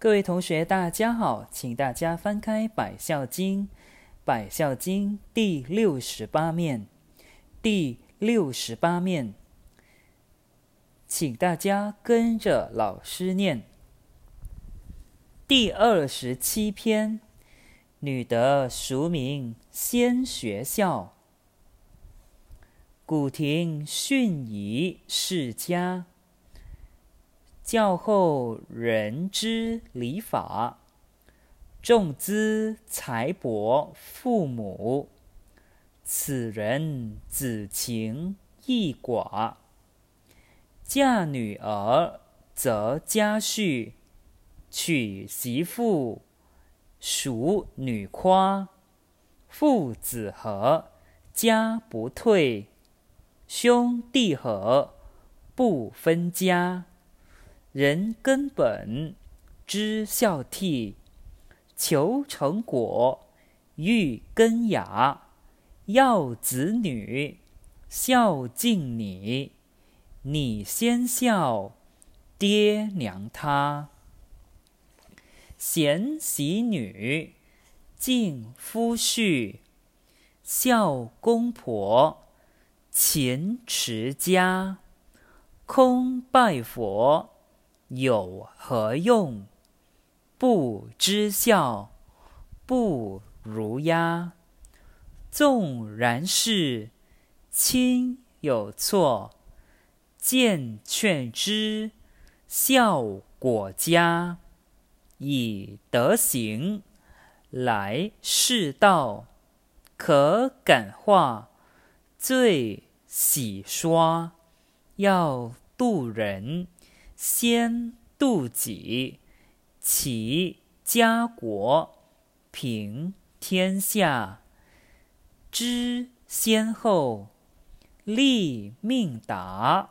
各位同学，大家好，请大家翻开《百孝经》，《百孝经》第六十八面，第六十八面，请大家跟着老师念。第二十七篇，女德俗名先学校，古亭训仪世家。教后人之礼法，重资财帛父母。此人子情义寡。嫁女儿则家婿，娶媳妇属女夸。父子和，家不退；兄弟和，不分家。人根本知孝悌，求成果欲根雅。要子女孝敬你，你先孝爹娘他。贤媳女敬夫婿，孝公婆勤持家。空拜佛。有何用？不知孝，不如鸦。纵然是亲有错，见劝之，效果佳。以德行来世道，可感化，最洗刷。要度人。先度己，齐家国，平天下，知先后，立命达。